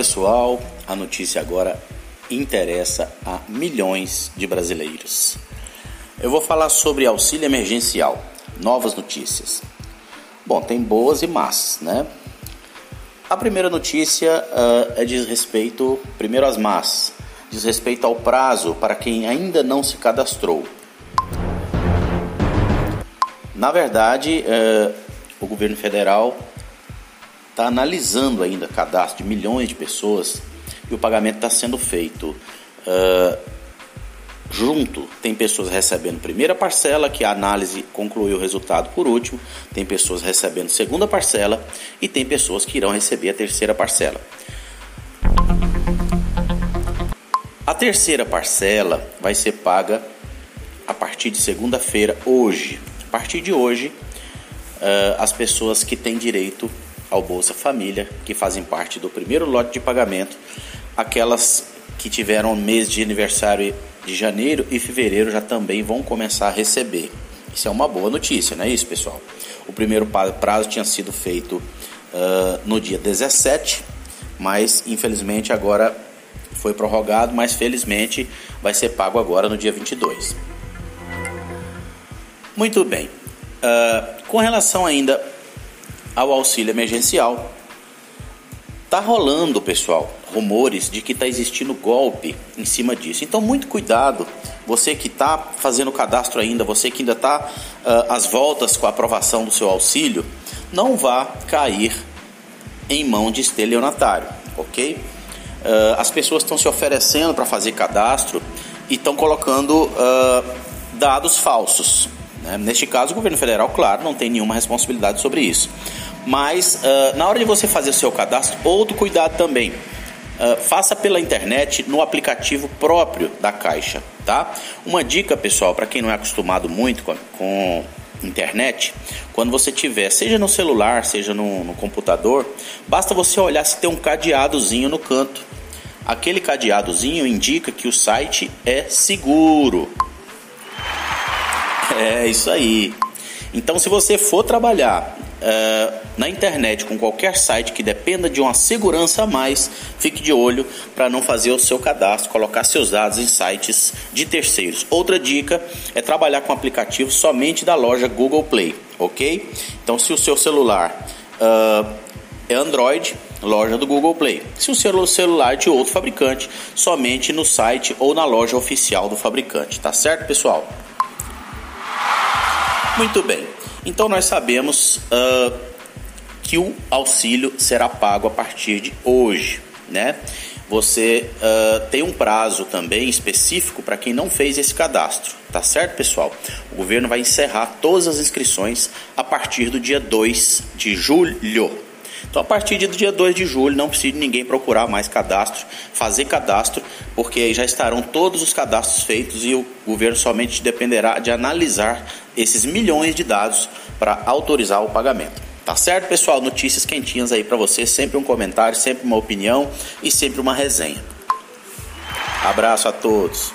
pessoal, a notícia agora interessa a milhões de brasileiros. Eu vou falar sobre auxílio emergencial, novas notícias. Bom, tem boas e más, né? A primeira notícia uh, é diz respeito, primeiro às más, diz respeito ao prazo para quem ainda não se cadastrou. Na verdade, uh, o governo federal está analisando ainda cadastro de milhões de pessoas e o pagamento está sendo feito uh, junto. Tem pessoas recebendo primeira parcela, que a análise concluiu o resultado por último, tem pessoas recebendo segunda parcela e tem pessoas que irão receber a terceira parcela. A terceira parcela vai ser paga a partir de segunda-feira, hoje. A partir de hoje, uh, as pessoas que têm direito ao Bolsa Família, que fazem parte do primeiro lote de pagamento, aquelas que tiveram mês de aniversário de janeiro e fevereiro já também vão começar a receber. Isso é uma boa notícia, não é isso, pessoal? O primeiro prazo tinha sido feito uh, no dia 17, mas infelizmente agora foi prorrogado, mas felizmente vai ser pago agora no dia 22. Muito bem. Uh, com relação ainda ao auxílio emergencial. Tá rolando, pessoal, rumores de que está existindo golpe em cima disso. Então, muito cuidado, você que está fazendo cadastro ainda, você que ainda está uh, às voltas com a aprovação do seu auxílio, não vá cair em mão de estelionatário, ok? Uh, as pessoas estão se oferecendo para fazer cadastro e estão colocando uh, dados falsos. Né? Neste caso, o governo federal, claro, não tem nenhuma responsabilidade sobre isso. Mas uh, na hora de você fazer o seu cadastro, outro cuidado também. Uh, faça pela internet no aplicativo próprio da Caixa, tá? Uma dica, pessoal, para quem não é acostumado muito com, com internet, quando você tiver, seja no celular, seja no, no, computador, basta você olhar se tem um cadeadozinho no canto. Aquele cadeadozinho indica que o site é seguro. Isso aí. Então, se você for trabalhar uh, na internet com qualquer site que dependa de uma segurança a mais, fique de olho para não fazer o seu cadastro, colocar seus dados em sites de terceiros. Outra dica é trabalhar com aplicativo somente da loja Google Play, ok? Então, se o seu celular uh, é Android, loja do Google Play. Se o seu celular é de outro fabricante, somente no site ou na loja oficial do fabricante, tá certo, pessoal? Muito bem. Então nós sabemos uh, que o auxílio será pago a partir de hoje, né? Você uh, tem um prazo também específico para quem não fez esse cadastro, tá certo, pessoal? O governo vai encerrar todas as inscrições a partir do dia 2 de julho. Então, a partir do dia 2 de julho, não precisa ninguém procurar mais cadastro, fazer cadastro, porque já estarão todos os cadastros feitos e o governo somente dependerá de analisar esses milhões de dados para autorizar o pagamento. Tá certo, pessoal? Notícias quentinhas aí para você, sempre um comentário, sempre uma opinião e sempre uma resenha. Abraço a todos.